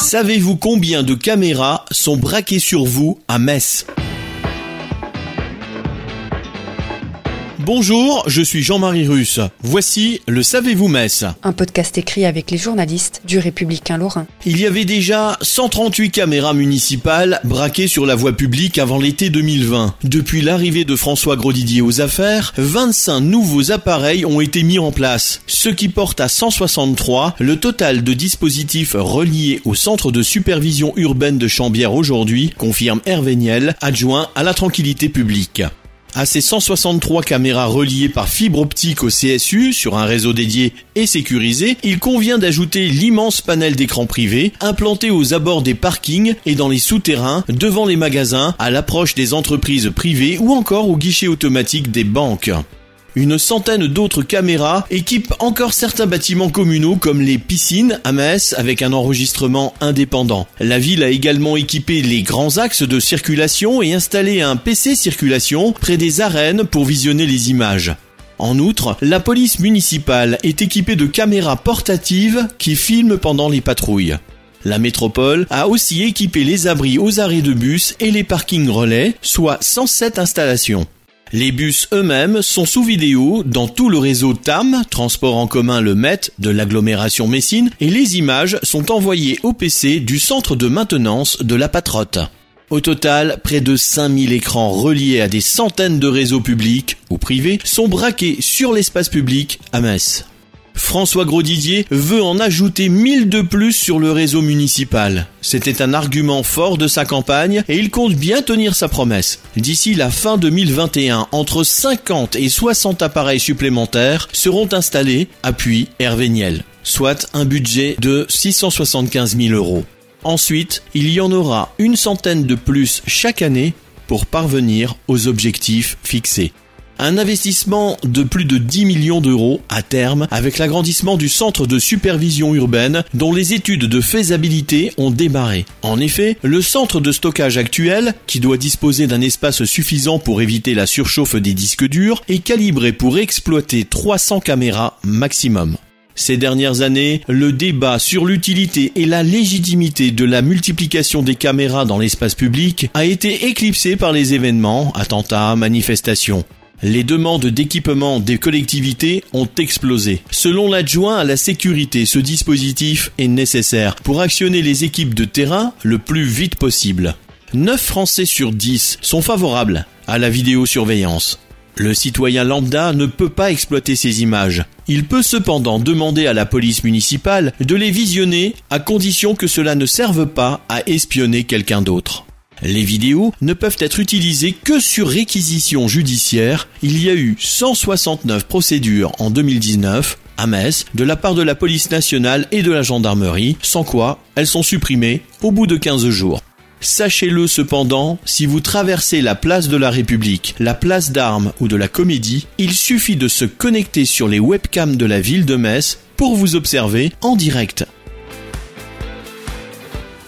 Savez-vous combien de caméras sont braquées sur vous à Metz? Bonjour, je suis Jean-Marie Russe. Voici le Savez-vous Metz Un podcast écrit avec les journalistes du Républicain Lorrain. Il y avait déjà 138 caméras municipales braquées sur la voie publique avant l'été 2020. Depuis l'arrivée de François Grosdidier aux affaires, 25 nouveaux appareils ont été mis en place, ce qui porte à 163 le total de dispositifs reliés au centre de supervision urbaine de Chambières aujourd'hui, confirme Hervé Niel, adjoint à la tranquillité publique. À ces 163 caméras reliées par fibre optique au CSU sur un réseau dédié et sécurisé, il convient d'ajouter l'immense panel d'écran privé implanté aux abords des parkings et dans les souterrains, devant les magasins, à l'approche des entreprises privées ou encore au guichet automatique des banques. Une centaine d'autres caméras équipent encore certains bâtiments communaux comme les piscines à Metz avec un enregistrement indépendant. La ville a également équipé les grands axes de circulation et installé un PC circulation près des arènes pour visionner les images. En outre, la police municipale est équipée de caméras portatives qui filment pendant les patrouilles. La métropole a aussi équipé les abris aux arrêts de bus et les parkings relais, soit 107 installations. Les bus eux-mêmes sont sous vidéo dans tout le réseau TAM, transport en commun le MET de l'agglomération Messine, et les images sont envoyées au PC du centre de maintenance de la Patrotte. Au total, près de 5000 écrans reliés à des centaines de réseaux publics ou privés sont braqués sur l'espace public à Metz. François Grosdidier veut en ajouter 1000 de plus sur le réseau municipal. C'était un argument fort de sa campagne et il compte bien tenir sa promesse. D'ici la fin 2021, entre 50 et 60 appareils supplémentaires seront installés, appuie Hervé Niel, soit un budget de 675 000 euros. Ensuite, il y en aura une centaine de plus chaque année pour parvenir aux objectifs fixés. Un investissement de plus de 10 millions d'euros à terme avec l'agrandissement du centre de supervision urbaine dont les études de faisabilité ont démarré. En effet, le centre de stockage actuel, qui doit disposer d'un espace suffisant pour éviter la surchauffe des disques durs, est calibré pour exploiter 300 caméras maximum. Ces dernières années, le débat sur l'utilité et la légitimité de la multiplication des caméras dans l'espace public a été éclipsé par les événements, attentats, manifestations. Les demandes d'équipement des collectivités ont explosé. Selon l'adjoint à la sécurité, ce dispositif est nécessaire pour actionner les équipes de terrain le plus vite possible. 9 Français sur 10 sont favorables à la vidéosurveillance. Le citoyen lambda ne peut pas exploiter ces images. Il peut cependant demander à la police municipale de les visionner à condition que cela ne serve pas à espionner quelqu'un d'autre. Les vidéos ne peuvent être utilisées que sur réquisition judiciaire. Il y a eu 169 procédures en 2019 à Metz de la part de la police nationale et de la gendarmerie, sans quoi elles sont supprimées au bout de 15 jours. Sachez-le cependant, si vous traversez la place de la République, la place d'Armes ou de la Comédie, il suffit de se connecter sur les webcams de la ville de Metz pour vous observer en direct.